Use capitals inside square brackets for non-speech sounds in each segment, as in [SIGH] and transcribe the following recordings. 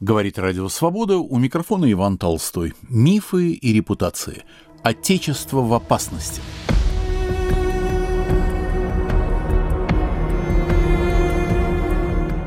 Говорит Радио Свобода, у микрофона Иван Толстой. Мифы и репутации. Отечество в опасности.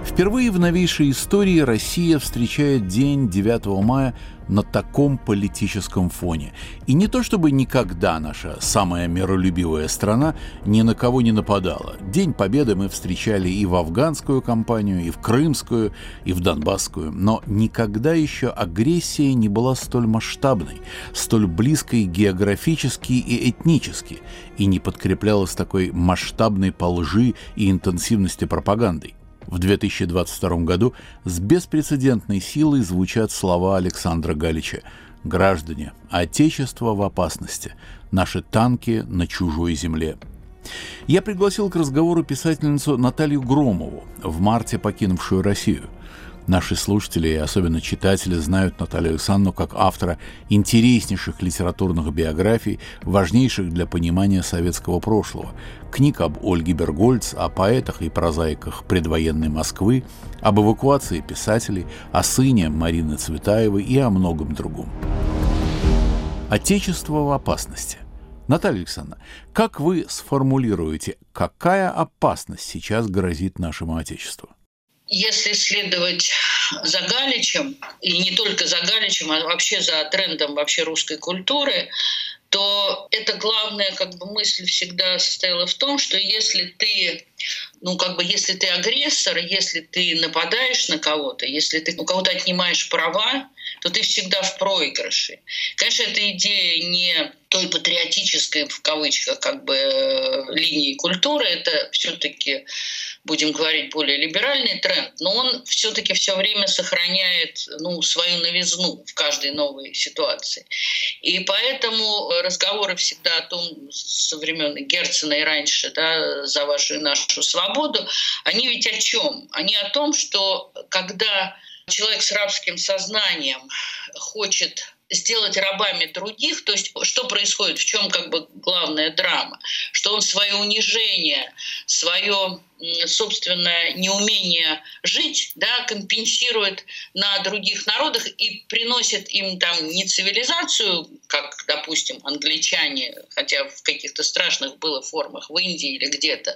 Впервые в новейшей истории Россия встречает день 9 мая на таком политическом фоне. И не то чтобы никогда наша самая миролюбивая страна ни на кого не нападала. День Победы мы встречали и в афганскую кампанию, и в крымскую, и в донбасскую. Но никогда еще агрессия не была столь масштабной, столь близкой географически и этнически, и не подкреплялась такой масштабной по лжи и интенсивности пропагандой. В 2022 году с беспрецедентной силой звучат слова Александра Галича «Граждане, Отечество в опасности, наши танки на чужой земле». Я пригласил к разговору писательницу Наталью Громову, в марте покинувшую Россию – Наши слушатели и особенно читатели знают Наталью Александровну как автора интереснейших литературных биографий, важнейших для понимания советского прошлого. Книг об Ольге Бергольц, о поэтах и прозаиках предвоенной Москвы, об эвакуации писателей, о сыне Марины Цветаевой и о многом другом. Отечество в опасности. Наталья Александровна, как вы сформулируете, какая опасность сейчас грозит нашему Отечеству? Если следовать за Галичем, и не только за Галичем, а вообще за трендом вообще русской культуры, то это главная как бы мысль всегда состояла в том, что если ты, ну как бы если ты агрессор, если ты нападаешь на кого-то, если ты у кого-то отнимаешь права, то ты всегда в проигрыше. Конечно, эта идея не той патриотической, в кавычках, как бы линии культуры, это все-таки будем говорить, более либеральный тренд, но он все-таки все время сохраняет ну, свою новизну в каждой новой ситуации. И поэтому разговоры всегда о том, со времен Герцена и раньше, да, за вашу и нашу свободу, они ведь о чем? Они о том, что когда человек с рабским сознанием хочет сделать рабами других, то есть что происходит, в чем как бы главная драма, что он свое унижение, свое собственное неумение жить, да, компенсирует на других народах и приносит им там не цивилизацию, как, допустим, англичане, хотя в каких-то страшных было формах в Индии или где-то,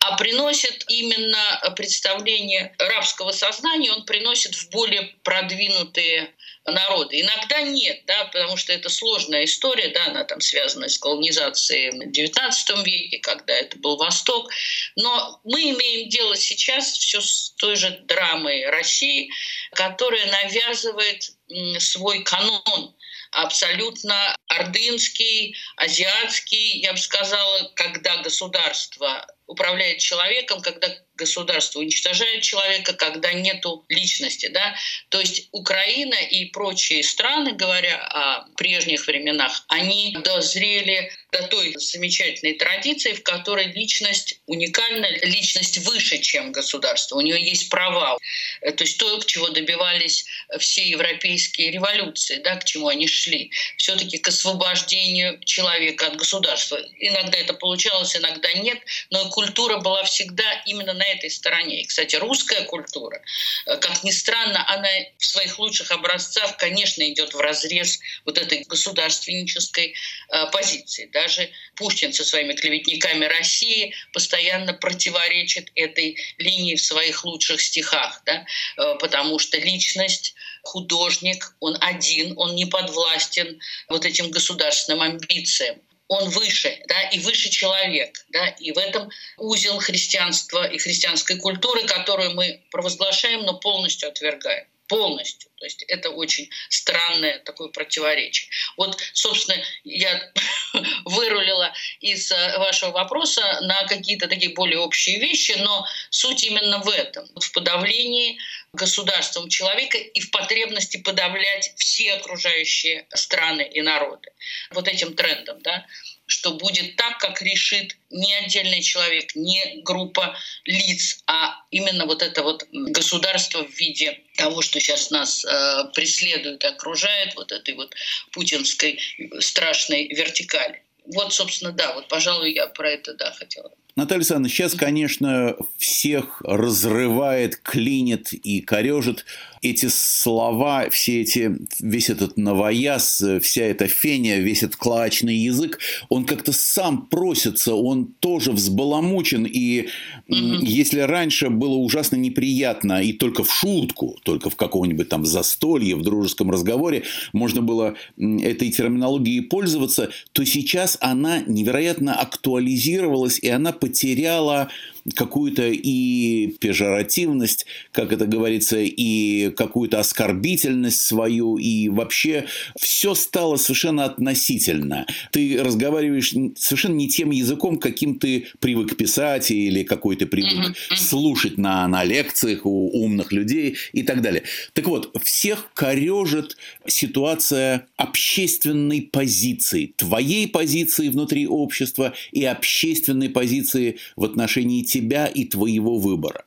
а приносит именно представление рабского сознания, он приносит в более продвинутые народы. Иногда нет, да, потому что это сложная история, да, она там связана с колонизацией в XIX веке, когда это был Восток. Но мы имеем дело сейчас все с той же драмой России, которая навязывает свой канон абсолютно ордынский, азиатский, я бы сказала, когда государство управляет человеком, когда государство уничтожает человека, когда нету личности. Да? То есть Украина и прочие страны, говоря о прежних временах, они дозрели до той замечательной традиции, в которой личность уникальна, личность выше, чем государство. У нее есть права. Э, то есть то, к чего добивались все европейские революции, да, к чему они шли. Все-таки к освобождению человека от государства. Иногда это получалось, иногда нет, но культура была всегда именно на этой стороне. И, кстати, русская культура, э, как ни странно, она в своих лучших образцах, конечно, идет в разрез вот этой государственнической э, позиции. Даже Пушкин со своими клеветниками России постоянно противоречит этой линии в своих лучших стихах, да? Э, потому что личность художник, он один, он не подвластен вот этим государственным амбициям он выше, да, и выше человек, да, и в этом узел христианства и христианской культуры, которую мы провозглашаем, но полностью отвергаем полностью. То есть это очень странное такое противоречие. Вот, собственно, я [LAUGHS] вырулила из э, вашего вопроса на какие-то такие более общие вещи, но суть именно в этом, в подавлении государством человека и в потребности подавлять все окружающие страны и народы. Вот этим трендом, да что будет так, как решит не отдельный человек, не группа лиц, а именно вот это вот государство в виде того, что сейчас нас э, преследует окружает, вот этой вот путинской страшной вертикали. Вот, собственно, да, вот, пожалуй, я про это, да, хотела. Наталья Александровна, сейчас, конечно, всех разрывает, клинит и корежит эти слова, все эти, весь этот новояз, вся эта феня, весь этот клачный язык, он как-то сам просится, он тоже взбаламучен. И mm-hmm. если раньше было ужасно неприятно и только в шутку, только в каком-нибудь там застолье, в дружеском разговоре можно было этой терминологией пользоваться, то сейчас она невероятно актуализировалась, и она потеряла какую-то и пежоративность, как это говорится, и какую-то оскорбительность свою, и вообще все стало совершенно относительно. Ты разговариваешь совершенно не тем языком, каким ты привык писать или какой ты привык слушать на, на лекциях у умных людей и так далее. Так вот, всех корежит ситуация общественной позиции, твоей позиции внутри общества и общественной позиции в отношении тебя тебя и твоего выбора.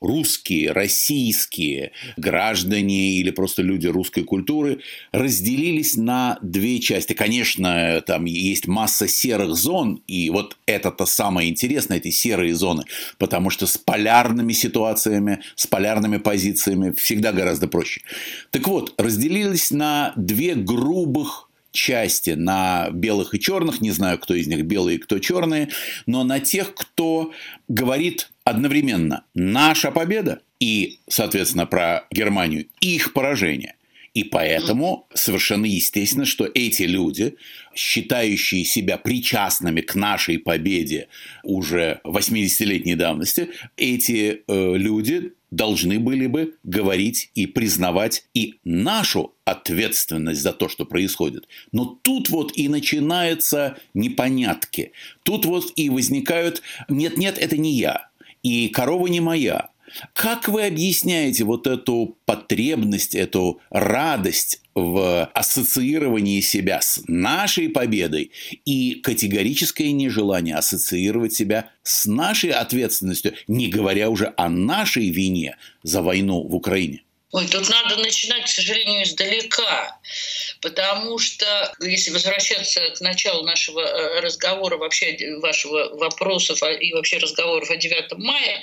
Русские, российские граждане или просто люди русской культуры разделились на две части. Конечно, там есть масса серых зон, и вот это-то самое интересное, эти серые зоны, потому что с полярными ситуациями, с полярными позициями всегда гораздо проще. Так вот, разделились на две грубых части на белых и черных, не знаю, кто из них белые, кто черные, но на тех, кто говорит одновременно «наша победа» и, соответственно, про Германию «их поражение». И поэтому совершенно естественно, что эти люди, считающие себя причастными к нашей победе уже 80-летней давности, эти э, люди должны были бы говорить и признавать и нашу ответственность за то, что происходит. Но тут вот и начинаются непонятки. Тут вот и возникают «нет-нет, это не я», и «корова не моя», как вы объясняете вот эту потребность, эту радость в ассоциировании себя с нашей победой и категорическое нежелание ассоциировать себя с нашей ответственностью, не говоря уже о нашей вине за войну в Украине? Ой, тут надо начинать, к сожалению, издалека, потому что, если возвращаться к началу нашего э, разговора, вообще вашего вопросов и вообще разговоров о 9 мая,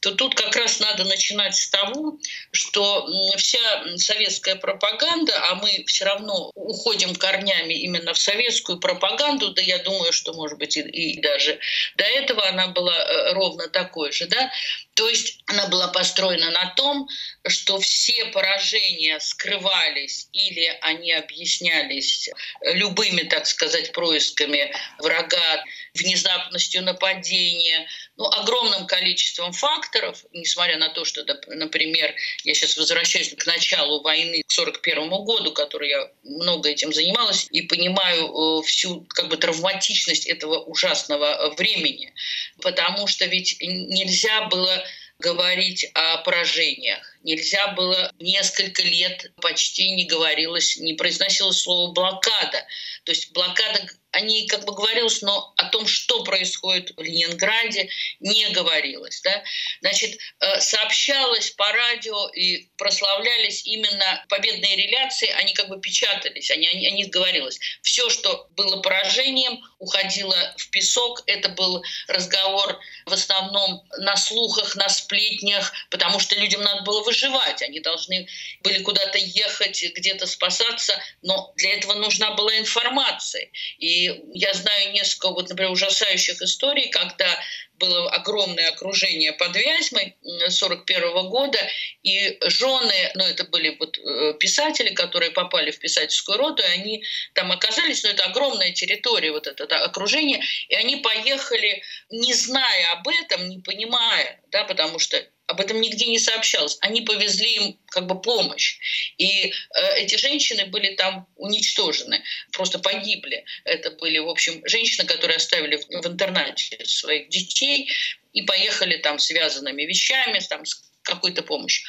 то тут как раз надо начинать с того, что вся советская пропаганда, а мы все равно уходим корнями именно в советскую пропаганду, да я думаю, что, может быть, и, и даже до этого она была э, ровно такой же, да, то есть она была построена на том, что все поражения скрывались или они объяснялись любыми, так сказать, происками врага, внезапностью нападения, ну, огромным количеством факторов, несмотря на то, что, например, я сейчас возвращаюсь к началу войны, к 1941 году, который я много этим занималась, и понимаю э, всю как бы травматичность этого ужасного времени, потому что ведь нельзя было говорить о поражениях. Нельзя было несколько лет почти не говорилось, не произносилось слово блокада. То есть блокада о ней как бы говорилось, но о том, что происходит в Ленинграде, не говорилось. Да? Значит, э, сообщалось по радио и прославлялись именно победные реляции, они как бы печатались, они, о них говорилось. Все, что было поражением, уходило в песок. Это был разговор в основном на слухах, на сплетнях, потому что людям надо было выживать. Они должны были куда-то ехать, где-то спасаться, но для этого нужна была информация. И я знаю несколько, вот, например, ужасающих историй, когда было огромное окружение под Вязьмой 41 года, и жены, ну это были вот э, писатели, которые попали в писательскую роду, и они там оказались, ну это огромная территория, вот это да, окружение, и они поехали, не зная об этом, не понимая, да, потому что об этом нигде не сообщалось. Они повезли им как бы помощь. И э, эти женщины были там уничтожены, просто погибли. Это были, в общем, женщины, которые оставили в, в интернате своих детей и поехали там связанными вещами, там, с какой-то помощью.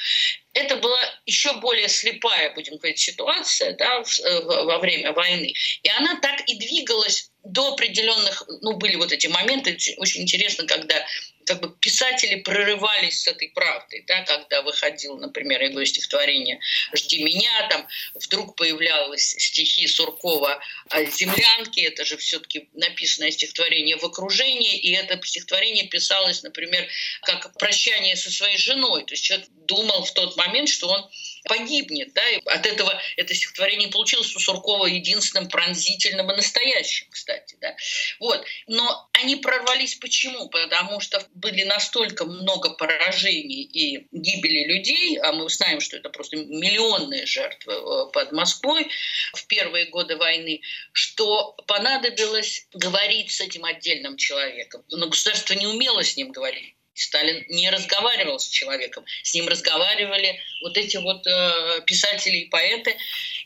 Это была еще более слепая, будем говорить, ситуация да, э, во время войны. И она так и двигалась до определенных, ну, были вот эти моменты, очень интересно, когда как бы писатели прорывались с этой правдой, да, когда выходил, например, его стихотворение «Жди меня», там вдруг появлялось стихи Суркова о землянке, это же все-таки написанное стихотворение в окружении, и это стихотворение писалось, например, как прощание со своей женой, то есть человек думал в тот момент, что он погибнет. Да? И от этого это стихотворение получилось у Суркова единственным пронзительным и настоящим, кстати. Да? Вот. Но они прорвались почему? Потому что были настолько много поражений и гибели людей, а мы знаем, что это просто миллионные жертвы э, под Москвой в первые годы войны, что понадобилось говорить с этим отдельным человеком. Но государство не умело с ним говорить. Сталин не разговаривал с человеком, с ним разговаривали вот эти вот э, писатели и поэты,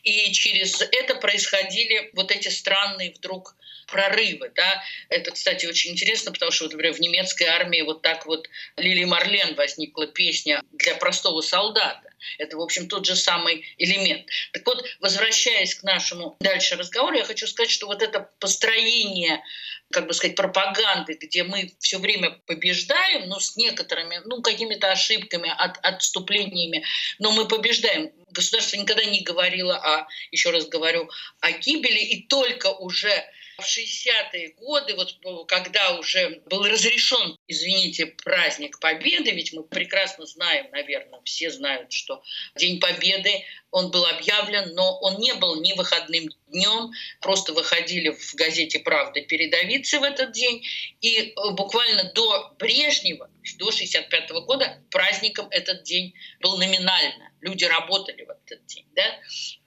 и через это происходили вот эти странные вдруг прорывы. Да? Это, кстати, очень интересно, потому что, вот, например, в немецкой армии вот так вот Лили Марлен возникла песня для простого солдата. Это, в общем, тот же самый элемент. Так вот, возвращаясь к нашему дальше разговору, я хочу сказать, что вот это построение как бы сказать, пропаганды, где мы все время побеждаем, ну, с некоторыми, ну, какими-то ошибками, от, отступлениями, но мы побеждаем. Государство никогда не говорило о, еще раз говорю, о гибели, и только уже в 60-е годы, вот когда уже был разрешен, извините, праздник Победы, ведь мы прекрасно знаем, наверное, все знают, что День Победы, он был объявлен, но он не был ни выходным днем, просто выходили в газете «Правда» передовицы в этот день, и э, буквально до Брежнева, до 65 года праздником этот день был номинально люди работали в этот день. Да?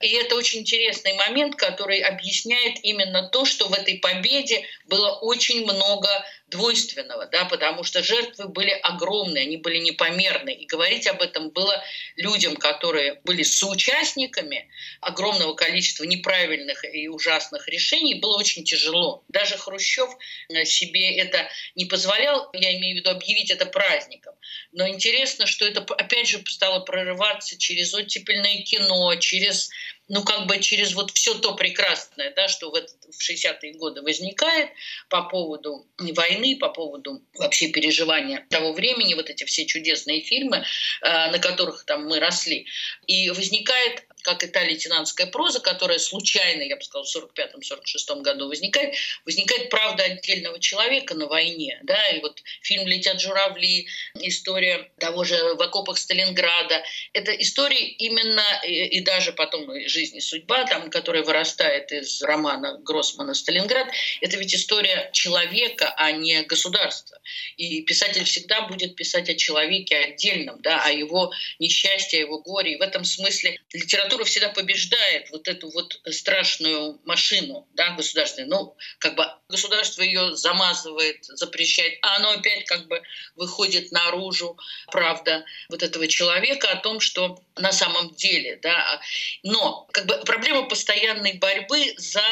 И это очень интересный момент, который объясняет именно то, что в этой победе было очень много двойственного, да, потому что жертвы были огромные, они были непомерны. И говорить об этом было людям, которые были соучастниками огромного количества неправильных и ужасных решений, было очень тяжело. Даже Хрущев э, себе это не позволял, я имею в виду объявить это праздником. Но интересно, что это опять же стало прорываться через оттепельное кино, через ну, как бы через вот все то прекрасное, да, что в, этот, в 60-е годы возникает по поводу войны, по поводу вообще переживания того времени, вот эти все чудесные фильмы, э, на которых там мы росли. И возникает как и та лейтенантская проза, которая случайно, я бы сказала, в 45-46 году возникает, возникает правда отдельного человека на войне. Да? И вот фильм «Летят журавли», история того же «В окопах Сталинграда». Это история именно, и, и даже потом «Жизнь и судьба», там, которая вырастает из романа Гроссмана «Сталинград», это ведь история человека, а не государства. И писатель всегда будет писать о человеке отдельном, да, о его несчастье, о его горе. И в этом смысле литература литература всегда побеждает вот эту вот страшную машину да, государственную. Ну, как бы государство ее замазывает, запрещает, а оно опять как бы выходит наружу, правда, вот этого человека о том, что на самом деле, да. Но как бы проблема постоянной борьбы за,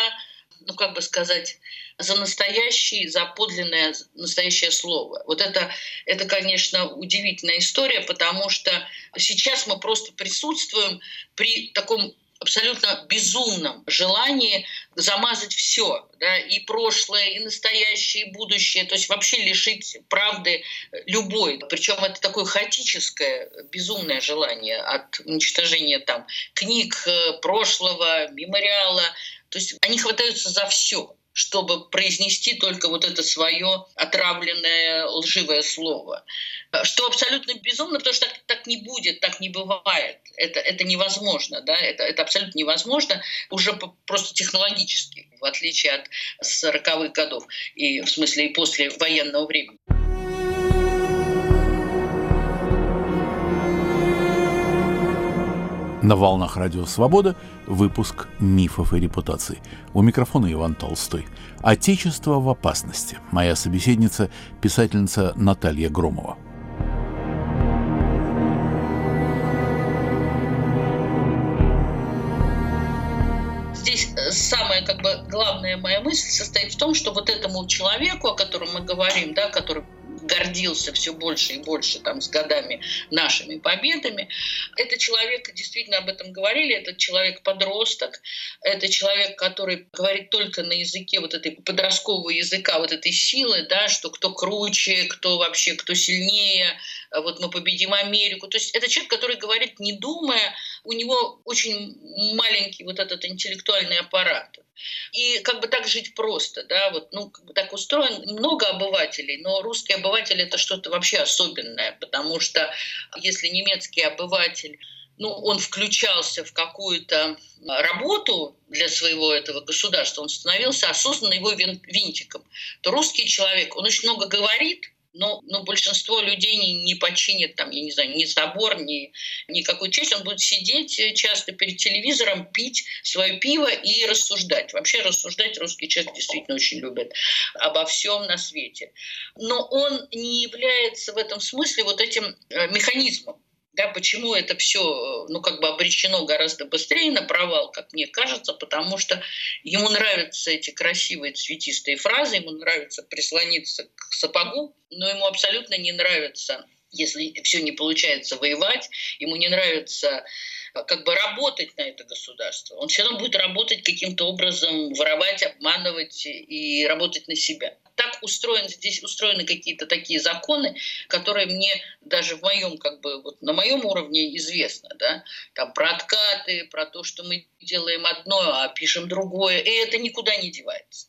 ну, как бы сказать, за настоящий, за подлинное настоящее слово. Вот это, это, конечно, удивительная история, потому что сейчас мы просто присутствуем при таком абсолютно безумном желании замазать все, да, и прошлое, и настоящее, и будущее, то есть вообще лишить правды любой. Причем это такое хаотическое, безумное желание от уничтожения там книг э, прошлого, мемориала. То есть они хватаются за все чтобы произнести только вот это свое отравленное лживое слово. Что абсолютно безумно, потому что так, так не будет, так не бывает. Это, это невозможно, да? это, это абсолютно невозможно уже просто технологически, в отличие от 40-х годов, и в смысле и после военного времени. На волнах Радио Свобода выпуск «Мифов и репутаций». У микрофона Иван Толстой. «Отечество в опасности». Моя собеседница – писательница Наталья Громова. Здесь э, самая как бы главная моя мысль состоит в том, что вот этому человеку, о котором мы говорим, да, который гордился все больше и больше там с годами нашими победами. Это человек, действительно об этом говорили, это человек-подросток, это человек, который говорит только на языке вот этой подросткового языка, вот этой силы, да, что кто круче, кто вообще, кто сильнее, вот мы победим Америку. То есть это человек, который говорит не думая, у него очень маленький вот этот интеллектуальный аппарат. И как бы так жить просто, да, вот, ну, как бы так устроен. Много обывателей, но русский обыватель это что-то вообще особенное, потому что если немецкий обыватель ну, он включался в какую-то работу для своего этого государства, он становился осознанно его винтиком, то русский человек, он очень много говорит, но, но большинство людей не, не починит там, я не знаю, ни забор, ни никакую честь. Он будет сидеть часто перед телевизором, пить свое пиво и рассуждать. Вообще рассуждать русский человек действительно очень любит обо всем на свете. Но он не является в этом смысле вот этим э, механизмом да, почему это все ну, как бы обречено гораздо быстрее на провал, как мне кажется, потому что ему нравятся эти красивые цветистые фразы, ему нравится прислониться к сапогу, но ему абсолютно не нравится, если все не получается воевать, ему не нравится как бы работать на это государство. Он все равно будет работать каким-то образом, воровать, обманывать и работать на себя. Так устроены здесь устроены какие-то такие законы, которые мне даже в моем, как бы, вот на моем уровне известно, да, там про откаты, про то, что мы делаем одно, а пишем другое, и это никуда не девается.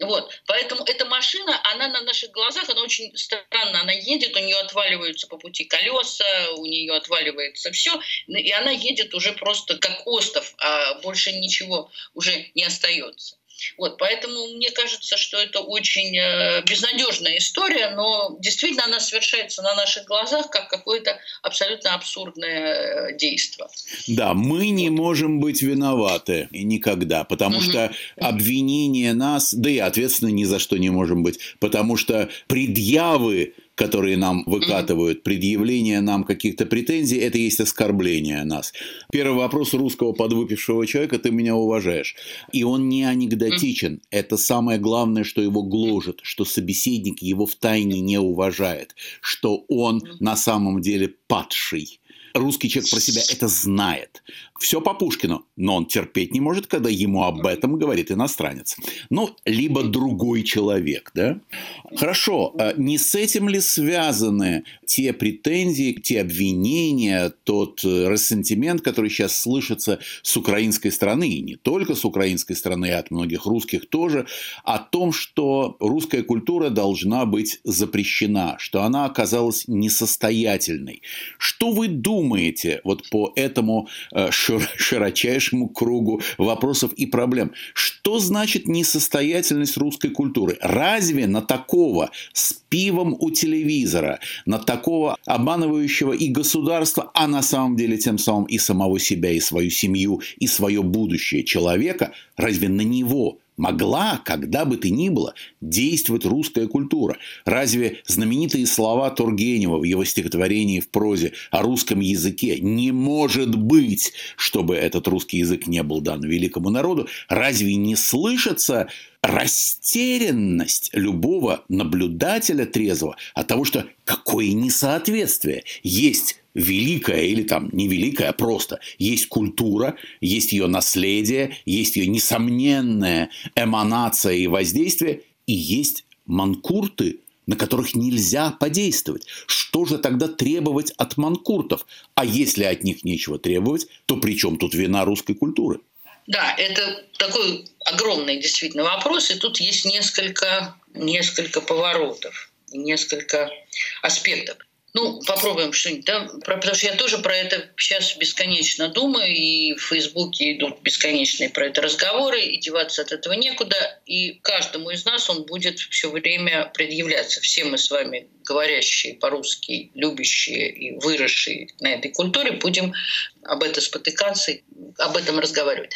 Вот. Поэтому эта машина, она на наших глазах, она очень странно, она едет, у нее отваливаются по пути колеса, у нее отваливается все, и она едет уже просто как остов, а больше ничего уже не остается. Вот, поэтому мне кажется, что это очень э, безнадежная история, но действительно она совершается на наших глазах как какое-то абсолютно абсурдное э, действие. Да, мы не можем быть виноваты никогда, потому угу. что обвинение нас, да и ответственно ни за что не можем быть, потому что предъявы которые нам выкатывают, предъявление нам каких-то претензий, это есть оскорбление нас. Первый вопрос русского подвыпившего человека – ты меня уважаешь. И он не анекдотичен. Это самое главное, что его гложет, что собеседник его в тайне не уважает, что он на самом деле падший. Русский человек про себя это знает. Все по Пушкину, но он терпеть не может, когда ему об этом говорит иностранец. Ну, либо другой человек, да? Хорошо, а не с этим ли связаны те претензии, те обвинения, тот э, рассентимент, который сейчас слышится с украинской стороны, и не только с украинской стороны, а от многих русских тоже, о том, что русская культура должна быть запрещена, что она оказалась несостоятельной. Что вы думаете вот по этому э, широчайшему кругу вопросов и проблем. Что значит несостоятельность русской культуры? Разве на такого с пивом у телевизора, на такого обманывающего и государство, а на самом деле тем самым и самого себя, и свою семью, и свое будущее человека, разве на него могла, когда бы ты ни было, действовать русская культура? Разве знаменитые слова Тургенева в его стихотворении в прозе о русском языке «не может быть, чтобы этот русский язык не был дан великому народу», разве не слышится растерянность любого наблюдателя трезвого от того, что какое несоответствие есть великая или там не великая, а просто есть культура, есть ее наследие, есть ее несомненная эманация и воздействие, и есть манкурты, на которых нельзя подействовать. Что же тогда требовать от манкуртов? А если от них нечего требовать, то при чем тут вина русской культуры? Да, это такой огромный действительно вопрос, и тут есть несколько, несколько поворотов, несколько аспектов. Ну, попробуем что-нибудь, да? Потому что я тоже про это сейчас бесконечно думаю, и в Фейсбуке идут бесконечные про это разговоры, и деваться от этого некуда. И каждому из нас он будет все время предъявляться. Все мы с вами, говорящие по-русски, любящие и выросшие на этой культуре, будем об этом спотыкаться, об этом разговаривать.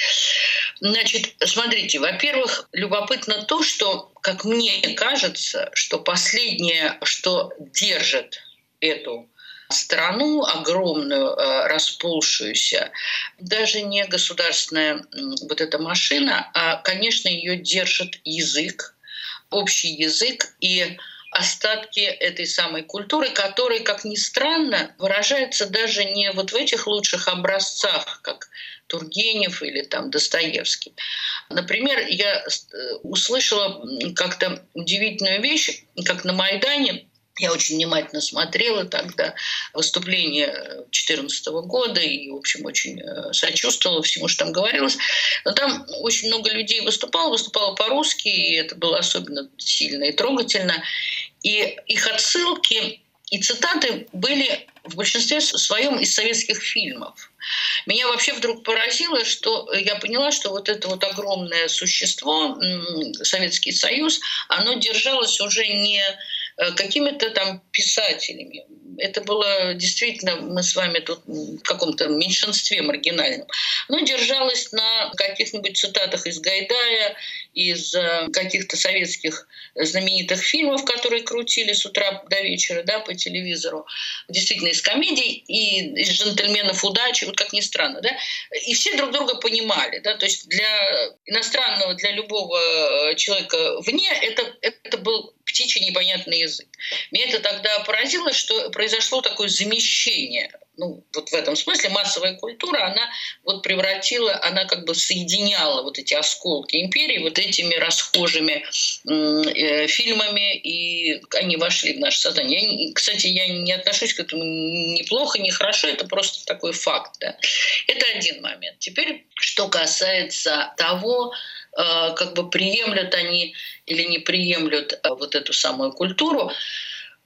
Значит, смотрите, во-первых, любопытно то, что, как мне кажется, что последнее, что держит эту страну огромную, э, расползшуюся, даже не государственная вот эта машина, а, конечно, ее держит язык, общий язык и остатки этой самой культуры, которые, как ни странно, выражаются даже не вот в этих лучших образцах, как Тургенев или там Достоевский. Например, я э, услышала как-то удивительную вещь, как на Майдане я очень внимательно смотрела тогда выступление 2014 года и, в общем, очень э, сочувствовала всему, что там говорилось. Но там очень много людей выступало, выступало по-русски, и это было особенно сильно и трогательно. И их отсылки И цитаты были в большинстве своем из советских фильмов. Меня вообще вдруг поразило, что я поняла, что вот это вот огромное существо, Советский Союз, оно держалось уже не какими-то там писателями, это было действительно, мы с вами тут в каком-то меньшинстве маргинальном, но держалось на каких-нибудь цитатах из Гайдая, из э, каких-то советских знаменитых фильмов, которые крутили с утра до вечера да, по телевизору, действительно из комедий и из «Джентльменов удачи», вот как ни странно. Да? И все друг друга понимали. Да? То есть для иностранного, для любого э, человека вне это, это был птичий непонятный язык. Меня это тогда поразило, что произошло такое замещение ну, вот в этом смысле массовая культура, она вот превратила, она как бы соединяла вот эти осколки империи вот этими расхожими э, фильмами, и они вошли в наше сознание. Я, кстати, я не отношусь к этому ни плохо, ни хорошо, это просто такой факт. Да. Это один момент. Теперь, что касается того, как бы приемлют они или не приемлют э, вот эту самую культуру,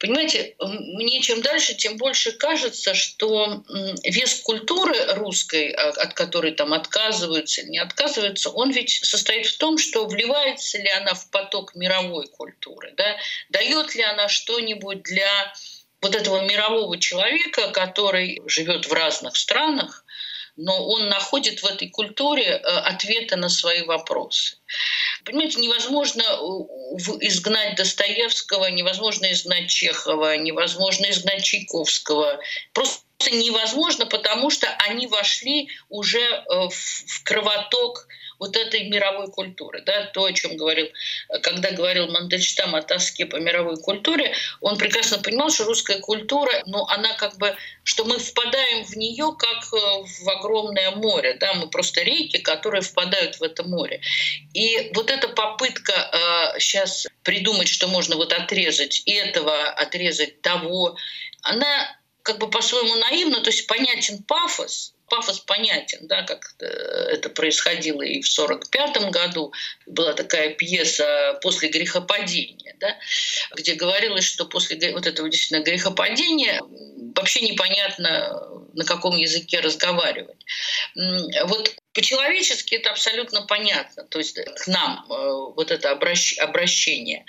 Понимаете, мне чем дальше, тем больше кажется, что вес культуры русской, а, от которой там отказываются или не отказываются, он ведь состоит в том, что вливается ли она в поток мировой культуры, да? дает ли она что-нибудь для вот этого мирового человека, который живет в разных странах, но он находит в этой культуре э, ответы на свои вопросы. Понимаете, невозможно э, изгнать Достоевского, невозможно изгнать Чехова, невозможно изгнать Чайковского. Просто невозможно, потому что они вошли уже э, в кровоток вот этой мировой культуры. Да, то, о чем говорил, когда говорил Мандельштам о тоске по мировой культуре, он прекрасно понимал, что русская культура, ну, она как бы, что мы впадаем в нее как э, в огромное море, да, мы просто реки, которые впадают в это море. И вот эта попытка э, сейчас придумать, что можно вот отрезать этого, отрезать того, она как бы по-своему наивна, то есть понятен пафос, пафос понятен, да, как это происходило и в 1945 году. Была такая пьеса «После грехопадения», да, где говорилось, что после вот этого действительно грехопадения вообще непонятно, на каком языке разговаривать. Вот по-человечески это абсолютно понятно. То есть к нам э, вот это обращение,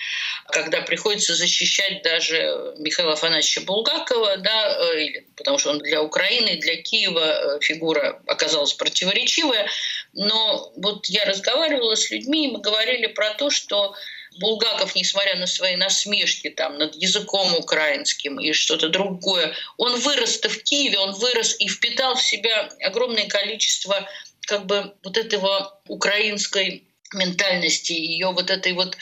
когда приходится защищать даже Михаила Афанасьевича Булгакова, да, э, или, потому что он для Украины, для Киева э, фигура оказалась противоречивая. Но вот я разговаривала с людьми, и мы говорили про то, что Булгаков, несмотря на свои насмешки там, над языком украинским и что-то другое, он вырос-то в Киеве, он вырос и впитал в себя огромное количество как бы вот этого украинской ментальности, ее вот этой вот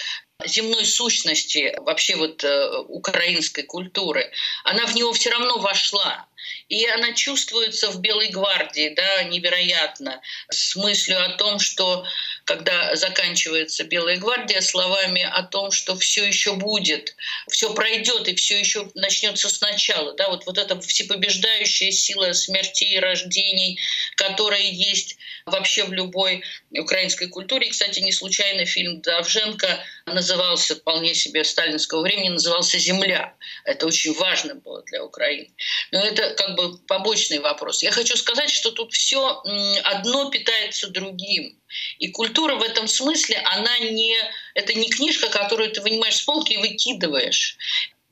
земной сущности вообще вот э, украинской культуры, она в него все равно вошла. И она чувствуется в Белой гвардии, да, невероятно, с мыслью о том, что когда заканчивается Белая гвардия, словами о том, что все еще будет, все пройдет и все еще начнется сначала, да, вот, вот эта всепобеждающая сила смертей и рождений, которая есть вообще в любой украинской культуре. И, кстати, не случайно фильм Давженко назывался вполне себе сталинского времени, назывался «Земля». Это очень важно было для Украины. Но это как бы побочный вопрос. Я хочу сказать, что тут все одно питается другим. И культура в этом смысле, она не, это не книжка, которую ты вынимаешь с полки и выкидываешь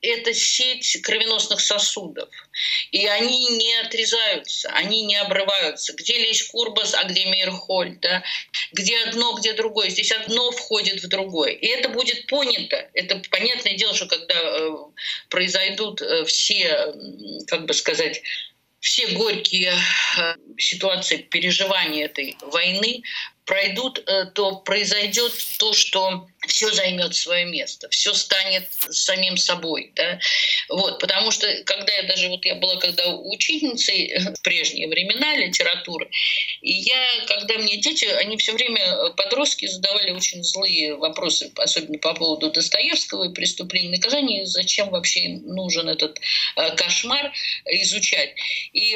это сеть кровеносных сосудов. И они не отрезаются, они не обрываются. Где Лесь Курбас, а где Мейрхольд, да? где одно, где другое. Здесь одно входит в другое. И это будет понято. Это понятное дело, что когда э, произойдут э, все, как бы сказать, все горькие э, ситуации переживания этой войны пройдут, э, то произойдет то, что все займет свое место, все станет самим собой. Да? Вот, потому что когда я даже, вот я была когда учительницей в прежние времена литературы, и я, когда мне дети, они все время, э, подростки, задавали очень злые вопросы, особенно по поводу Достоевского и преступления наказания, зачем вообще нужен этот э, кошмар изучать. И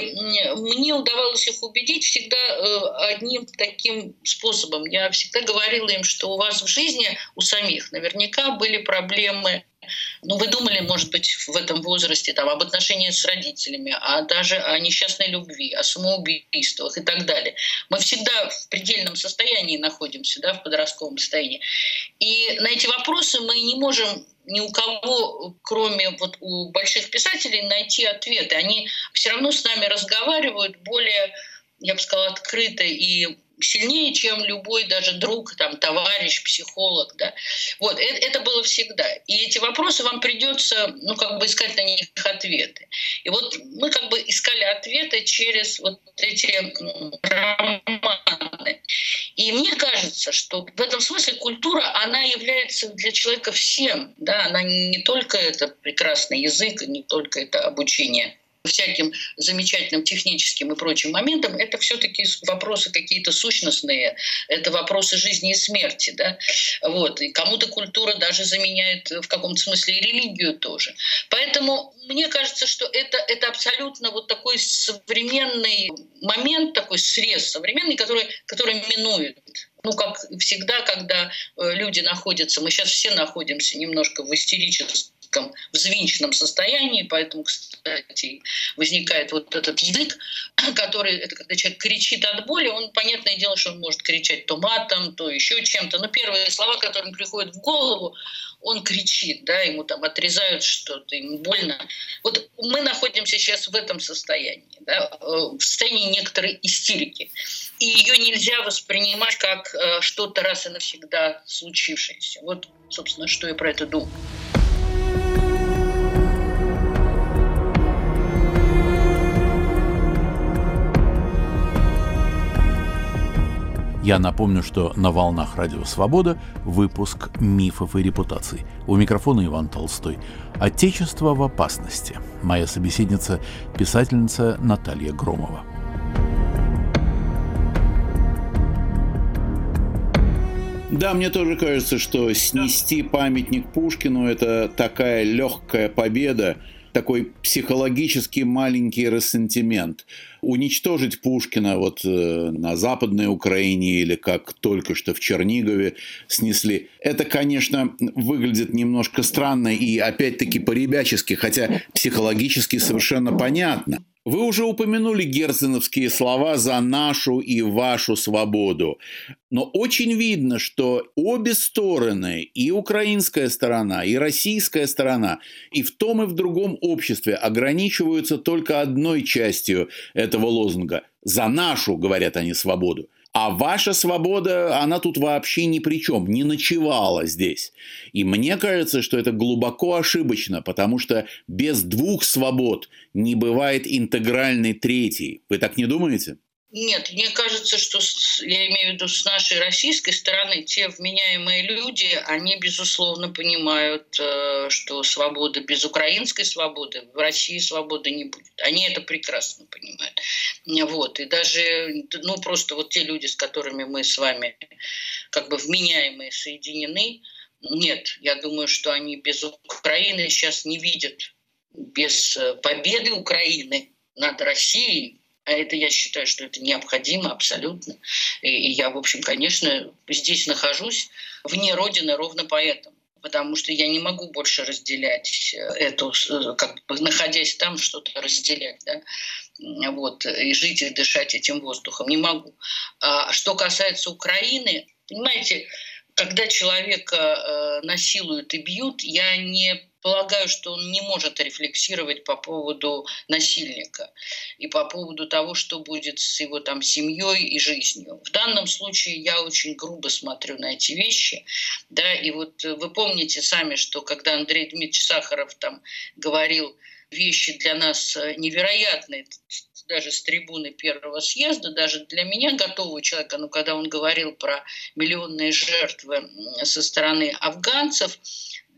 мне удавалось их убедить всегда э, одним таким способом. Я всегда говорила им, что у вас в жизни у самих наверняка были проблемы ну, вы думали, может быть, в этом возрасте там, об отношении с родителями, а даже о несчастной любви, о самоубийствах и так далее. Мы всегда в предельном состоянии находимся, да, в подростковом состоянии. И на эти вопросы мы не можем ни у кого, кроме вот у больших писателей, найти ответы. Они все равно с нами разговаривают более, я бы сказала, открыто и сильнее, чем любой даже друг, там, товарищ, психолог. Да? Вот, это, это было всегда. И эти вопросы вам придется, ну, как бы искать на них ответы. И вот мы как бы искали ответы через вот эти романы. И мне кажется, что в этом смысле культура, она является для человека всем. Да? Она не только это прекрасный язык, не только это обучение всяким замечательным техническим и прочим моментам, это все-таки вопросы какие-то сущностные, это вопросы жизни и смерти. Да? Вот. И кому-то культура даже заменяет в каком-то смысле и религию тоже. Поэтому мне кажется, что это, это абсолютно вот такой современный момент, такой срез современный, который, который минует ну, как всегда, когда э, люди находятся, мы сейчас все находимся немножко в истерическом истерическом, взвинченном состоянии, поэтому, кстати, возникает вот этот язык, [COUGHS] который, это когда человек кричит от боли, он, понятное дело, что он может кричать то матом, то еще чем-то, но первые слова, которые приходят в голову, он кричит, да, ему там отрезают что-то, ему больно. Вот мы находимся сейчас в этом состоянии, да, э, в состоянии некоторой истерики. И ее нельзя воспринимать как э, что-то раз и навсегда случившееся. Вот, собственно, что я про это думаю. Я напомню, что на волнах Радио Свобода выпуск «Мифов и репутаций». У микрофона Иван Толстой. «Отечество в опасности». Моя собеседница – писательница Наталья Громова. Да, мне тоже кажется, что снести памятник Пушкину – это такая легкая победа, такой психологический маленький рассентимент. Уничтожить Пушкина вот э, на Западной Украине или как только что в Чернигове снесли, это, конечно, выглядит немножко странно и опять-таки по-ребячески, хотя психологически совершенно понятно. Вы уже упомянули герценовские слова «за нашу и вашу свободу». Но очень видно, что обе стороны, и украинская сторона, и российская сторона, и в том и в другом обществе ограничиваются только одной частью этого лозунга. «За нашу», говорят они, свободу. А ваша свобода, она тут вообще ни при чем, не ночевала здесь. И мне кажется, что это глубоко ошибочно, потому что без двух свобод не бывает интегральной третьей. Вы так не думаете? Нет, мне кажется, что я имею в виду с нашей российской стороны, те вменяемые люди, они безусловно понимают, э, что свобода без украинской свободы в России свободы не будет. Они это прекрасно понимают. Вот. И даже, ну просто вот те люди, с которыми мы с вами как бы вменяемые соединены, нет, я думаю, что они без Украины сейчас не видят, без э, победы Украины над Россией а это я считаю, что это необходимо абсолютно. И я, в общем, конечно, здесь нахожусь вне Родины ровно поэтому потому что я не могу больше разделять э, эту, э, как бы находясь там, что-то разделять, да, вот, и жить и дышать этим воздухом, не могу. А что касается Украины, понимаете, когда человека э, насилуют и бьют, я не полагаю, что он не может рефлексировать по поводу насильника и по поводу того, что будет с его там семьей и жизнью. В данном случае я очень грубо смотрю на эти вещи, да, и вот вы помните сами, что когда Андрей Дмитриевич Сахаров там говорил вещи для нас невероятные, даже с трибуны первого съезда, даже для меня, готового человека, ну, когда он говорил про миллионные жертвы со стороны афганцев,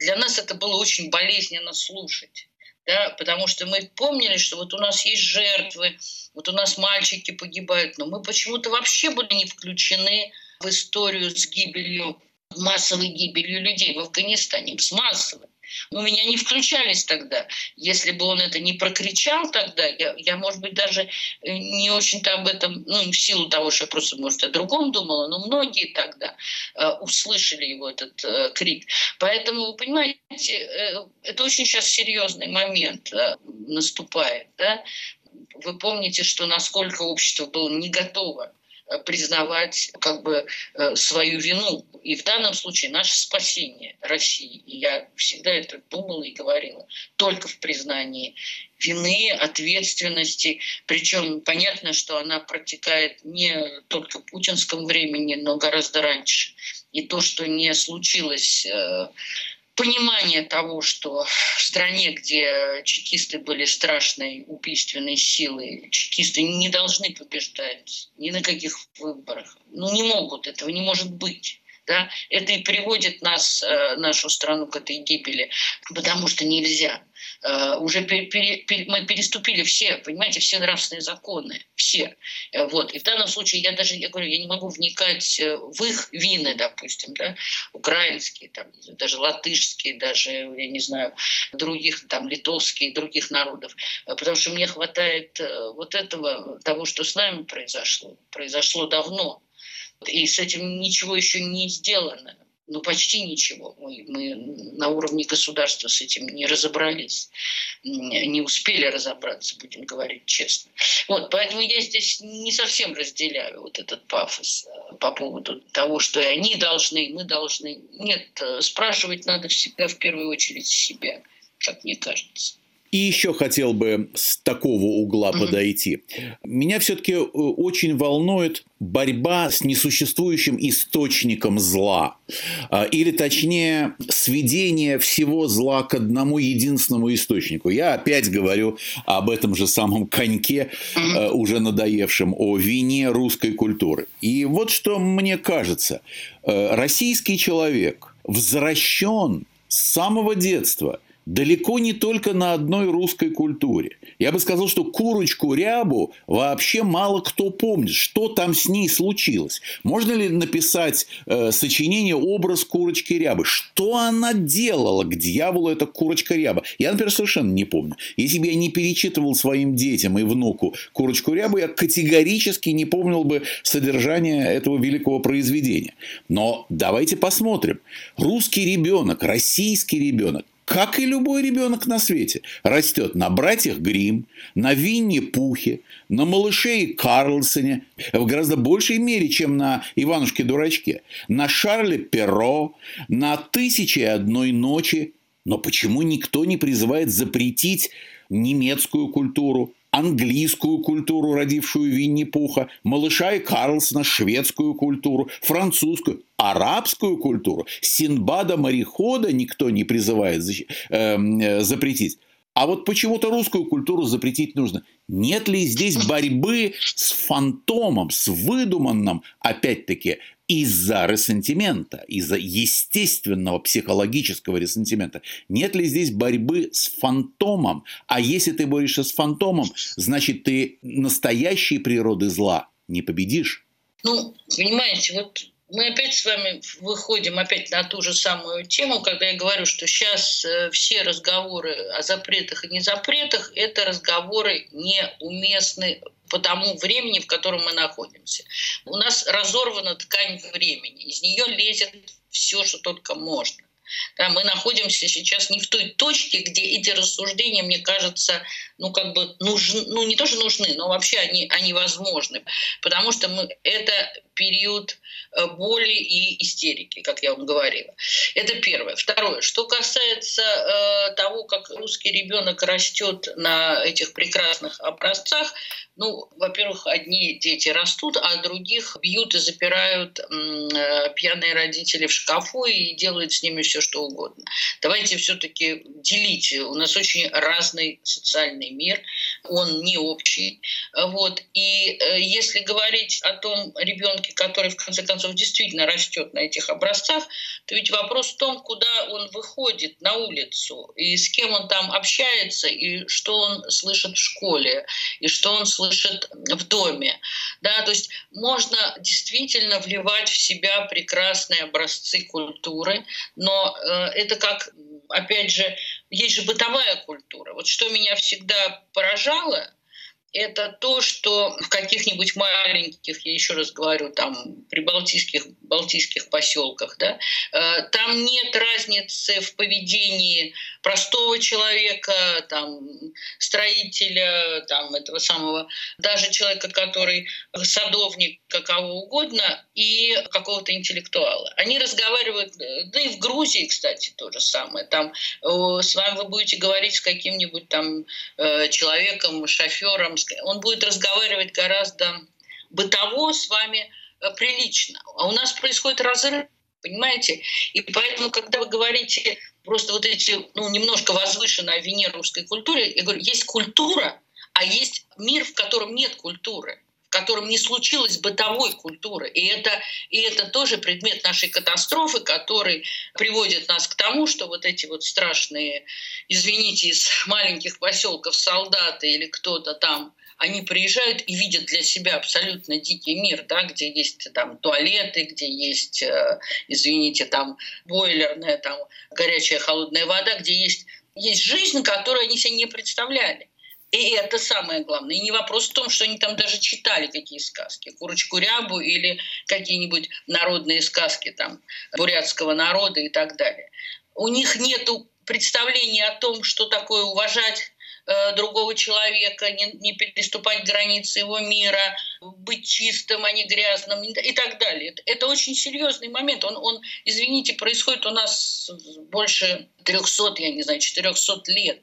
для нас это было очень болезненно слушать. Да, потому что мы помнили, что вот у нас есть жертвы, вот у нас мальчики погибают, но мы почему-то вообще были не включены в историю с гибелью, массовой гибелью людей в Афганистане, с массовой. У меня не включались тогда. Если бы он это не прокричал тогда, я, я может быть, даже э, не очень-то об этом, ну, в силу того, что я просто, может, о другом думала, но многие тогда э, услышали его этот э, крик. Поэтому, понимаете, э, это очень сейчас серьезный момент э, наступает. Да? Вы помните, что насколько общество было не готово признавать как бы э, свою вину. И в данном случае наше спасение России, и я всегда это думала и говорила, только в признании вины, ответственности. Причем понятно, что она протекает не только в путинском времени, но гораздо раньше. И то, что не случилось э, понимание того, что в стране, где чекисты были страшной убийственной силой, чекисты не должны побеждать ни на каких выборах. Ну, не могут, этого не может быть. Да? Это и приводит нас, э, нашу страну к этой гибели, потому что нельзя. Э, уже пере, пере, мы переступили все, понимаете, все нравственные законы, все. Э, вот. И в данном случае я даже, я говорю, я не могу вникать в их вины, допустим, да, украинские, там, даже латышские, даже, я не знаю, других, там, литовские, других народов, потому что мне хватает вот этого, того, что с нами произошло. Произошло давно. И с этим ничего еще не сделано. Ну, почти ничего. Мы, мы на уровне государства с этим не разобрались. Не успели разобраться, будем говорить честно. Вот, поэтому я здесь не совсем разделяю вот этот пафос э, по поводу того, что и они должны, и мы должны. Нет, э, спрашивать надо всегда в первую очередь себя, как мне кажется. И еще хотел бы с такого угла mm-hmm. подойти. Меня все-таки э, очень волнует борьба с несуществующим источником зла. А, или точнее, сведение всего зла к одному единственному источнику. Я опять говорю об этом же самом коньке, mm-hmm. уже надоевшем, о вине русской культуры. И вот что мне кажется. Э, российский человек возвращен с самого детства – далеко не только на одной русской культуре. Я бы сказал, что курочку рябу вообще мало кто помнит, что там с ней случилось. Можно ли написать э, сочинение «Образ курочки рябы»? Что она делала к дьяволу, эта курочка ряба? Я, например, совершенно не помню. Если бы я не перечитывал своим детям и внуку курочку рябу, я категорически не помнил бы содержание этого великого произведения. Но давайте посмотрим. Русский ребенок, российский ребенок, как и любой ребенок на свете, растет на братьях Грим, на Винни Пухе, на малыше и Карлсоне, в гораздо большей мере, чем на Иванушке-дурачке, на Шарле Перро, на «Тысяче и одной ночи». Но почему никто не призывает запретить немецкую культуру, английскую культуру, родившую Винни-Пуха, малыша и Карлсона, шведскую культуру, французскую, арабскую культуру, Синбада-морехода никто не призывает эм, э, запретить. А вот почему-то русскую культуру запретить нужно. Нет ли здесь борьбы с фантомом, с выдуманным, опять-таки, из-за ресентимента, из-за естественного психологического ресентимента. Нет ли здесь борьбы с фантомом? А если ты борешься с фантомом, значит, ты настоящей природы зла не победишь. Ну, понимаете, вот мы опять с вами выходим опять на ту же самую тему, когда я говорю, что сейчас э, все разговоры о запретах и не запретах – это разговоры неуместны по тому времени, в котором мы находимся. У нас разорвана ткань времени, из нее лезет все, что только можно. Да, мы находимся сейчас не в той точке, где эти рассуждения, мне кажется, ну как бы нужны, ну не тоже нужны, но вообще они, они возможны, потому что мы, это период э, боли и истерики, как я вам говорила. Это первое. Второе. Что касается э, того, как русский ребенок растет на этих прекрасных образцах, ну, во-первых, одни дети растут, а других бьют и запирают э, пьяные родители в шкафу и делают с ними все, что угодно. Давайте все-таки делить. У нас очень разный социальный мир, он не общий. Вот. И э, если говорить о том ребенке, который в конце концов действительно растет на этих образцах, то ведь вопрос в том, куда он выходит на улицу, и с кем он там общается, и что он слышит в школе, и что он слышит в доме. Да, то есть можно действительно вливать в себя прекрасные образцы культуры, но э, это как опять же, есть же бытовая культура. Вот что меня всегда поражало – это то, что в каких-нибудь маленьких, я еще раз говорю, там прибалтийских балтийских поселках, да, э, там нет разницы в поведении простого человека, там, строителя, там, этого самого, даже человека, который садовник, кого угодно, и какого-то интеллектуала. Они разговаривают, э, да и в Грузии, кстати, то же самое. Там э, с вами вы будете говорить с каким-нибудь там человеком, шофером, он будет разговаривать гораздо бытово с вами э, прилично. А у нас происходит разрыв, понимаете? И поэтому, когда вы говорите просто вот эти, ну, немножко возвышенные о вине русской культуре, я говорю, есть культура, а есть мир, в котором нет культуры в котором не случилось бытовой культуры. И это, и это тоже предмет нашей катастрофы, который приводит нас к тому, что вот эти вот страшные, извините, из маленьких поселков солдаты или кто-то там они приезжают и видят для себя абсолютно дикий мир, да, где есть там туалеты, где есть, э, извините, там бойлерная, там горячая холодная вода, где есть, есть жизнь, которую они себе не представляли. И это самое главное. И не вопрос в том, что они там даже читали какие сказки. Курочку рябу или какие-нибудь народные сказки там бурятского народа и так далее. У них нет представления о том, что такое уважать Э, другого человека, не, не переступать границы его мира, быть чистым, а не грязным и так далее. Это, это очень серьезный момент. Он, он, извините, происходит у нас больше 300, я не знаю, 400 лет.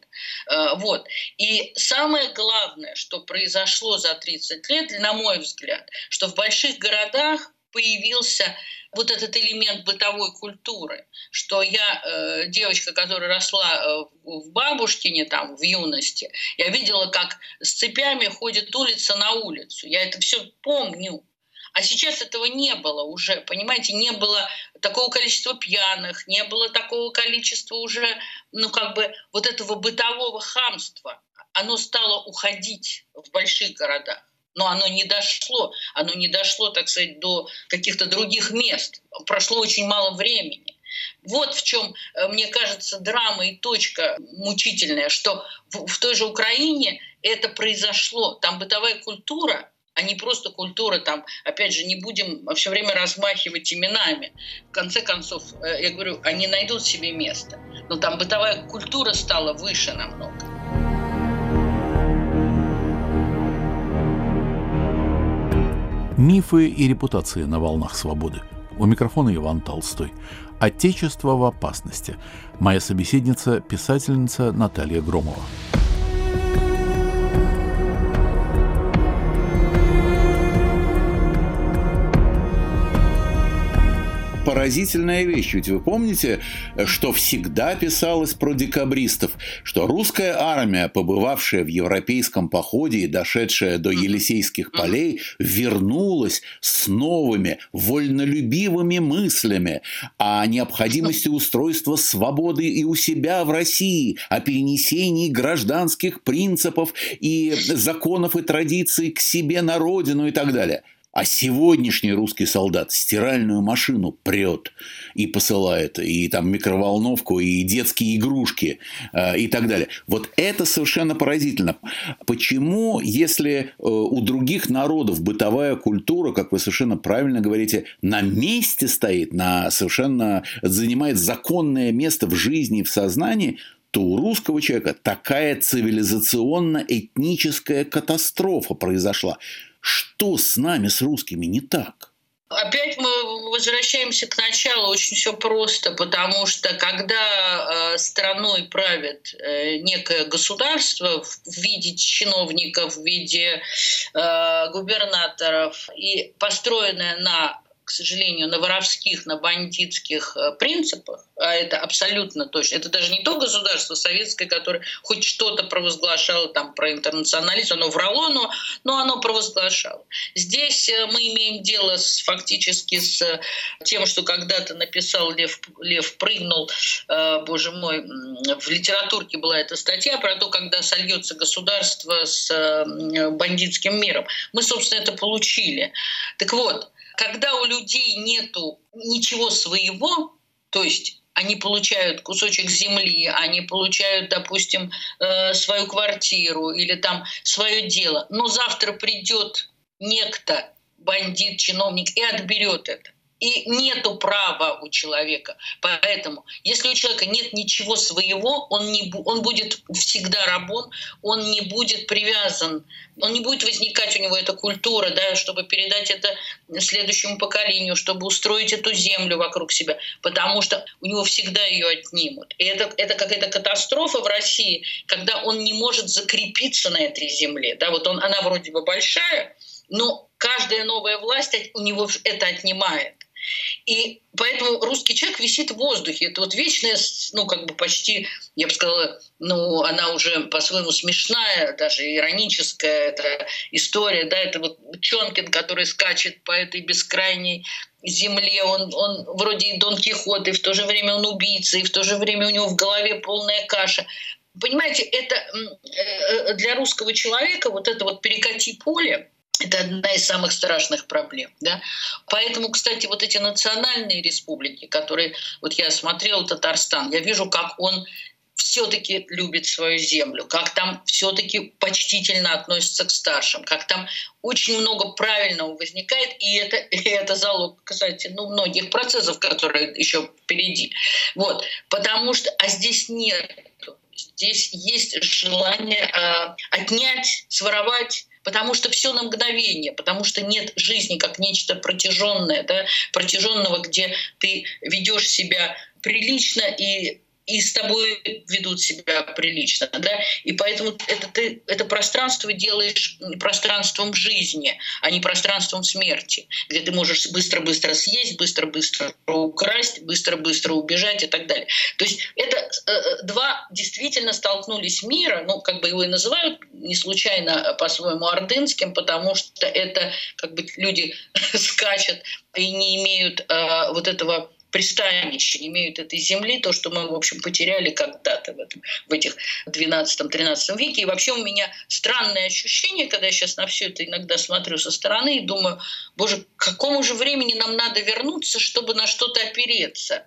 Э, вот. И самое главное, что произошло за 30 лет, на мой взгляд, что в больших городах появился вот этот элемент бытовой культуры, что я, э, девочка, которая росла э, в бабушкине, там, в юности, я видела, как с цепями ходит улица на улицу. Я это все помню. А сейчас этого не было уже, понимаете, не было такого количества пьяных, не было такого количества уже, ну как бы вот этого бытового хамства. Оно стало уходить в больших городах но оно не дошло, оно не дошло, так сказать, до каких-то других мест. Прошло очень мало времени. Вот в чем, э, мне кажется, драма и точка мучительная, что в, в той же Украине это произошло. Там бытовая культура, а не просто культура, там, опять же, не будем все время размахивать именами. В конце концов, э, я говорю, они найдут себе место. Но там бытовая культура стала выше намного. Мифы и репутации на волнах свободы. У микрофона Иван Толстой. Отечество в опасности. Моя собеседница – писательница Наталья Громова. Поразительная вещь. Ведь вы помните, что всегда писалось про декабристов, что русская армия, побывавшая в европейском походе и дошедшая до Елисейских полей, вернулась с новыми вольнолюбивыми мыслями о необходимости [LAUGHS] устройства свободы и у себя в России, о перенесении гражданских принципов и законов и традиций к себе на родину и так далее – а сегодняшний русский солдат стиральную машину прет и посылает, и там микроволновку, и детские игрушки, э, и так далее. Вот это совершенно поразительно. Почему, если э, у других народов бытовая культура, как вы совершенно правильно говорите, на месте стоит, на совершенно занимает законное место в жизни, в сознании, то у русского человека такая цивилизационно-этническая катастрофа произошла. Что с нами, с русскими, не так? Опять мы возвращаемся к началу, очень все просто, потому что когда э, страной правит э, некое государство в виде чиновников, в виде э, губернаторов и построенное на к сожалению, на воровских, на бандитских э, принципах, а это абсолютно точно, это даже не то государство советское, которое хоть что-то провозглашало там про интернационализм, оно врало, но, но оно провозглашало. Здесь э, мы имеем дело с, фактически с тем, что когда-то написал Лев, Лев прыгнул, э, боже мой, в литературке была эта статья про то, когда сольется государство с э, бандитским миром. Мы, собственно, это получили. Так вот, когда у людей нету ничего своего, то есть они получают кусочек земли, они получают, допустим, э, свою квартиру или там свое дело. Но завтра придет некто, бандит, чиновник и отберет это и нету права у человека. Поэтому, если у человека нет ничего своего, он, не, он будет всегда рабом, он не будет привязан, он не будет возникать у него эта культура, да, чтобы передать это следующему поколению, чтобы устроить эту землю вокруг себя, потому что у него всегда ее отнимут. И это, это какая-то катастрофа в России, когда он не может закрепиться на этой земле. Да, вот он, она вроде бы большая, но каждая новая власть у него это отнимает. И поэтому русский человек висит в воздухе. Это вот вечная, ну, как бы почти, я бы сказала, ну, она уже по-своему смешная, даже ироническая эта история, да, это вот Чонкин, который скачет по этой бескрайней земле, он, он вроде и Дон Кихот, и в то же время он убийца, и в то же время у него в голове полная каша. Понимаете, это э, э, для русского человека вот это вот перекати поле, это одна из самых страшных проблем. Да? Поэтому, кстати, вот эти национальные республики, которые, вот я смотрел Татарстан, я вижу, как он все-таки любит свою землю, как там все-таки почтительно относится к старшим, как там очень много правильного возникает, и это, [LAUGHS] и это залог, кстати, ну, многих процессов, которые еще впереди. Вот, потому что, а здесь нет. Здесь есть желание э, отнять, своровать, потому что все на мгновение, потому что нет жизни как нечто протяженное, да, протяженного, где ты ведешь себя прилично и и с тобой ведут себя прилично, да, и поэтому это ты это пространство делаешь пространством жизни, а не пространством смерти, где ты можешь быстро-быстро съесть, быстро-быстро украсть, быстро-быстро убежать и так далее. То есть это э, э, два действительно столкнулись мира, ну как бы его и называют не случайно по-своему ордынским, потому что это как бы люди [LAUGHS] скачут и не имеют э, вот этого пристанище, имеют этой земли, то, что мы, в общем, потеряли когда-то в, этом, в этих 12-13 веке. И вообще у меня странное ощущение, когда я сейчас на все это иногда смотрю со стороны и думаю, боже, к какому же времени нам надо вернуться, чтобы на что-то опереться?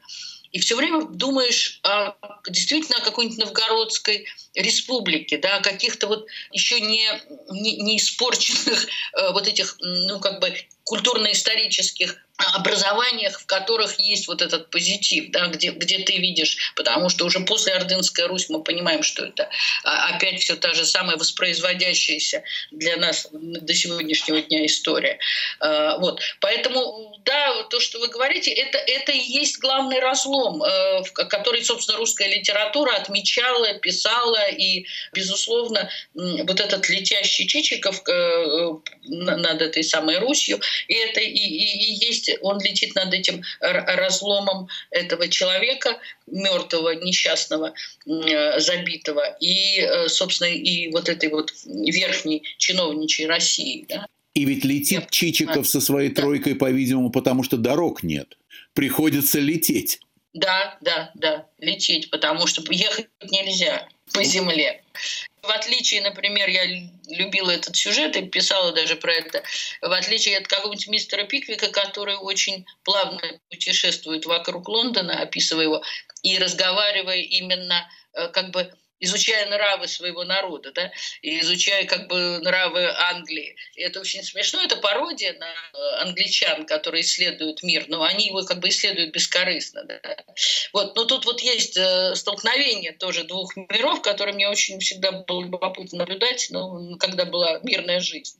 И все время думаешь о, действительно о какой-нибудь новгородской республике, да, о каких-то вот еще не, не, не испорченных э, вот этих, ну, как бы культурно-исторических образованиях, в которых есть вот этот позитив, да, где, где ты видишь, потому что уже после Ордынская Русь мы понимаем, что это а, опять все та же самая воспроизводящаяся для нас до сегодняшнего дня история. А, вот. Поэтому, да, то, что вы говорите, это, это и есть главный разлом, э, который, собственно, русская литература отмечала, писала, и, безусловно, вот этот летящий Чичиков э, над этой самой Русью, и это и, и, и есть он летит над этим разломом этого человека, мертвого, несчастного, э, забитого, и, э, собственно, и вот этой вот верхней чиновничьей России. Да? И ведь летит Чичиков со своей тройкой, по-видимому, потому что дорог нет. Приходится лететь. Да, да, да, лететь, потому что ехать нельзя по земле. В отличие, например, я любила этот сюжет и писала даже про это, в отличие от какого-нибудь мистера Пиквика, который очень плавно путешествует вокруг Лондона, описывая его, и разговаривая именно э, как бы изучая нравы своего народа, да, и изучая как бы нравы Англии. И это очень смешно, это пародия на э, англичан, которые исследуют мир, но они его как бы исследуют бескорыстно. Да. Вот, но тут вот есть э, столкновение тоже двух миров, которые мне очень всегда было любопытно наблюдать, ну, когда была мирная жизнь.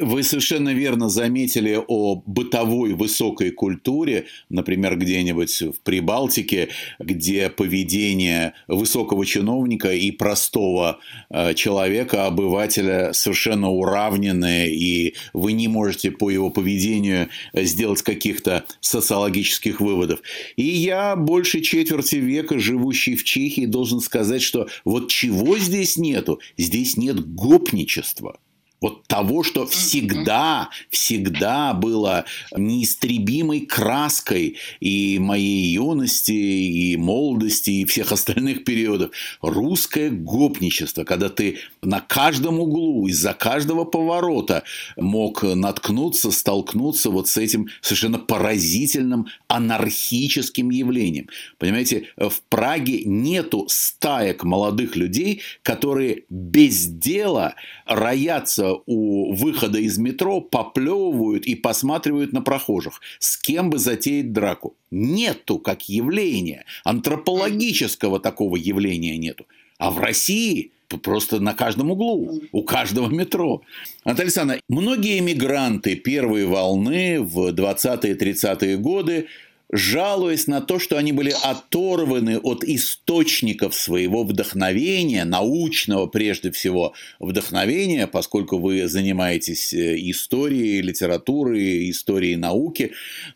Вы совершенно верно заметили о бытовой высокой культуре, например, где-нибудь в Прибалтике, где поведение высокого чиновника и простого э, человека, обывателя совершенно уравненное, и вы не можете по его поведению сделать каких-то социологических выводов. И я больше четверти века, живущий в Чехии, должен сказать, что вот чего здесь нету? Здесь нет гопничества. Вот того, что всегда, всегда было неистребимой краской и моей юности, и молодости, и всех остальных периодов. Русское гопничество, когда ты на каждом углу, из-за каждого поворота мог наткнуться, столкнуться вот с этим совершенно поразительным анархическим явлением. Понимаете, в Праге нету стаек молодых людей, которые без дела роятся у выхода из метро поплевывают и посматривают на прохожих. С кем бы затеять драку? Нету как явления. Антропологического такого явления нету. А в России просто на каждом углу, у каждого метро. Наталья Александровна, многие мигранты первой волны в 20-30-е годы жалуясь на то, что они были оторваны от источников своего вдохновения, научного прежде всего вдохновения, поскольку вы занимаетесь э, историей, литературой, историей науки,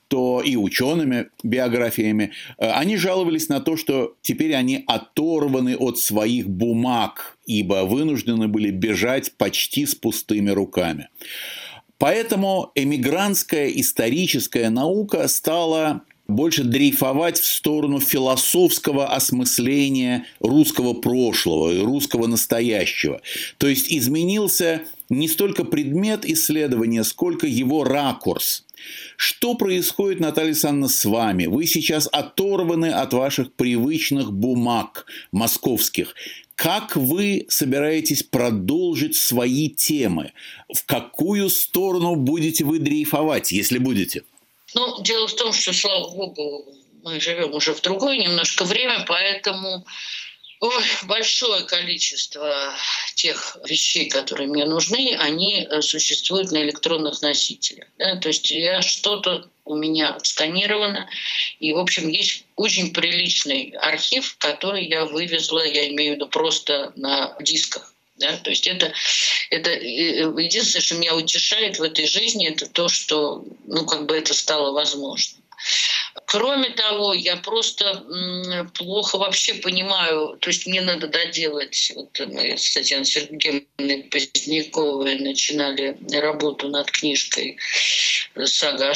то и учеными биографиями, э, они жаловались на то, что теперь они оторваны от своих бумаг, ибо вынуждены были бежать почти с пустыми руками. Поэтому эмигрантская историческая наука стала больше дрейфовать в сторону философского осмысления русского прошлого и русского настоящего. То есть изменился не столько предмет исследования, сколько его ракурс. Что происходит, Наталья Александровна, с вами? Вы сейчас оторваны от ваших привычных бумаг московских. Как вы собираетесь продолжить свои темы? В какую сторону будете вы дрейфовать, если будете? Ну, дело в том, что, слава богу, мы живем уже в другое немножко время, поэтому ой, большое количество тех вещей, которые мне нужны, они э, существуют на электронных носителях. Да? То есть я что-то у меня сканировано, и, в общем, есть очень приличный архив, который я вывезла, я имею в виду просто на дисках. Да? То есть это, это э, единственное, что меня утешает в этой жизни, это то, что ну, как бы это стало возможным. Кроме того, я просто плохо вообще понимаю, то есть мне надо доделать, вот мы с Татьяной Сергеевной Поздняковой начинали работу над книжкой сага о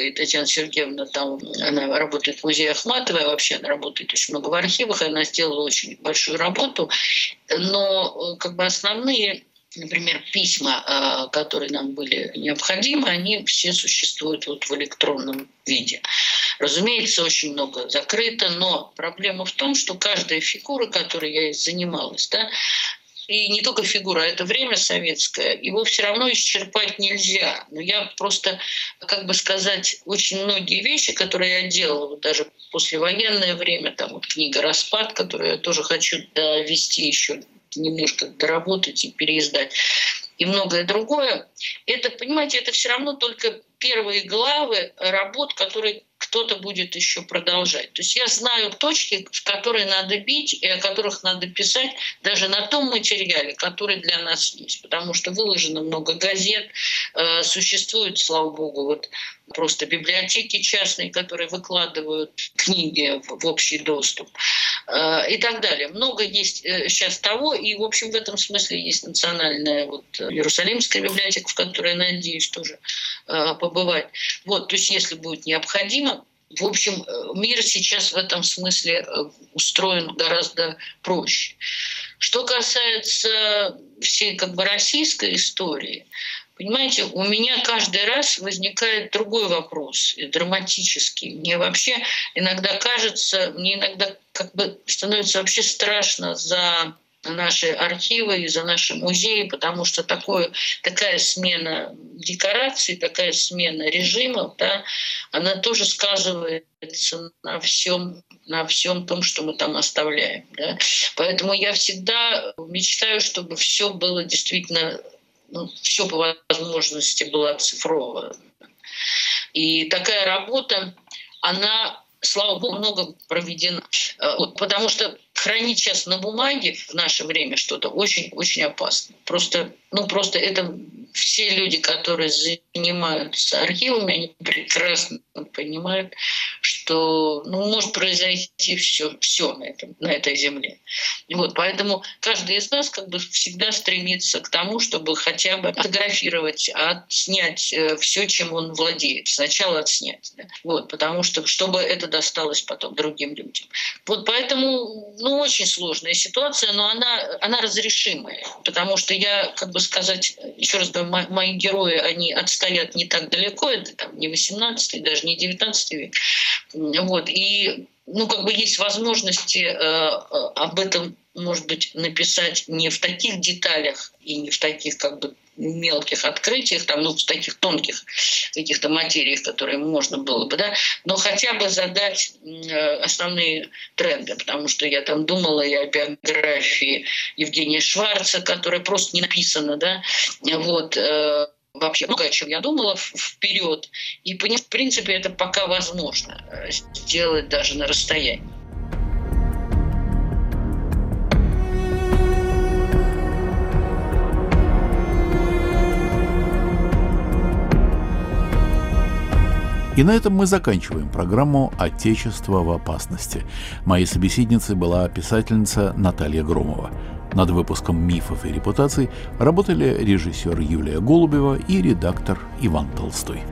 и Татьяна Сергеевна там, она работает в музее Ахматовой, а вообще она работает очень много в архивах, и она сделала очень большую работу, но как бы основные например, письма, а, которые нам были необходимы, они все существуют вот в электронном виде. Разумеется, очень много закрыто, но проблема в том, что каждая фигура, которой я занималась, да, и не только фигура, а это время советское, его все равно исчерпать нельзя. Но я просто, как бы сказать, очень многие вещи, которые я делала, вот даже послевоенное время, там вот книга «Распад», которую я тоже хочу довести еще немножко доработать и переиздать, и многое другое. Это, понимаете, это все равно только первые главы работ, которые кто-то будет еще продолжать. То есть я знаю точки, в которые надо бить и о которых надо писать даже на том материале, который для нас есть. Потому что выложено много газет, э, существует, слава богу, вот просто библиотеки частные, которые выкладывают книги в, общий доступ э, и так далее. Много есть э, сейчас того, и, в общем, в этом смысле есть национальная вот, Иерусалимская библиотека, в которой, надеюсь, тоже э, побывать. Вот, то есть, если будет необходимо, в общем, мир сейчас в этом смысле устроен гораздо проще. Что касается всей как бы российской истории, Понимаете, у меня каждый раз возникает другой вопрос, драматический. Мне вообще иногда кажется, мне иногда как бы становится вообще страшно за наши архивы и за наши музеи, потому что такое, такая смена декораций, такая смена режимов, да, она тоже сказывается на всем, на всем том, что мы там оставляем. Да. Поэтому я всегда мечтаю, чтобы все было действительно ну, все по возможности было оцифровано. И такая работа, она, слава богу, много проведена. Э, потому что хранить сейчас на бумаге в наше время что-то очень-очень опасно. Просто, ну, просто это все люди, которые занимаются архивами, они прекрасно понимают, что ну, может произойти все, все на, этом, на этой земле. Вот, поэтому каждый из нас как бы всегда стремится к тому, чтобы хотя бы фотографировать, отснять э, все, чем он владеет. Сначала отснять. Да? Вот, потому что чтобы это досталось потом другим людям. Вот поэтому ну, очень сложная ситуация, но она, она разрешимая. Потому что я, как бы сказать, еще раз говорю, мои герои, они отстоят не так далеко, это там, не 18 даже не 19 век. Вот, и ну, как бы есть возможности э, э, об этом, может быть, написать не в таких деталях и не в таких как бы мелких открытиях, там, ну, в таких тонких каких-то материях, которые можно было бы, да, но хотя бы задать э, основные тренды, потому что я там думала и о биографии Евгения Шварца, которая просто не написана, да, вот, э, вообще много о чем я думала вперед. И, в принципе, это пока возможно э, сделать даже на расстоянии. И на этом мы заканчиваем программу «Отечество в опасности». Моей собеседницей была писательница Наталья Громова. Над выпуском «Мифов и репутаций» работали режиссер Юлия Голубева и редактор Иван Толстой.